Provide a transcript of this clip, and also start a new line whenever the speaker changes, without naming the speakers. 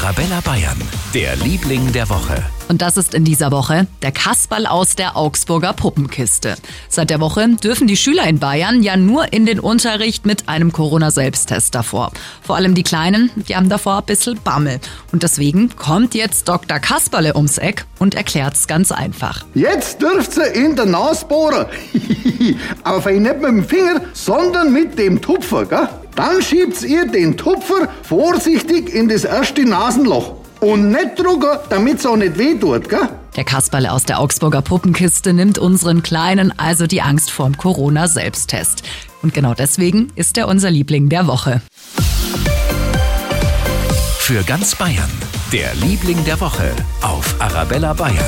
Arabella Bayern, der Liebling der Woche.
Und das ist in dieser Woche der Kasperl aus der Augsburger Puppenkiste. Seit der Woche dürfen die Schüler in Bayern ja nur in den Unterricht mit einem Corona-Selbsttest davor. Vor allem die Kleinen, die haben davor ein bisschen Bammel. Und deswegen kommt jetzt Dr. Kasperle ums Eck und erklärt's ganz einfach.
Jetzt dürft ihr in der Nase bohren. Aber vielleicht nicht mit dem Finger, sondern mit dem Tupfer, gell? Dann schiebt ihr den Tupfer vorsichtig in das erste Nasenloch. Und nicht drücken, damit es auch nicht weh tut, gell?
Der Kasperle aus der Augsburger Puppenkiste nimmt unseren Kleinen also die Angst vorm Corona-Selbsttest. Und genau deswegen ist er unser Liebling der Woche.
Für ganz Bayern, der Liebling der Woche auf Arabella Bayern.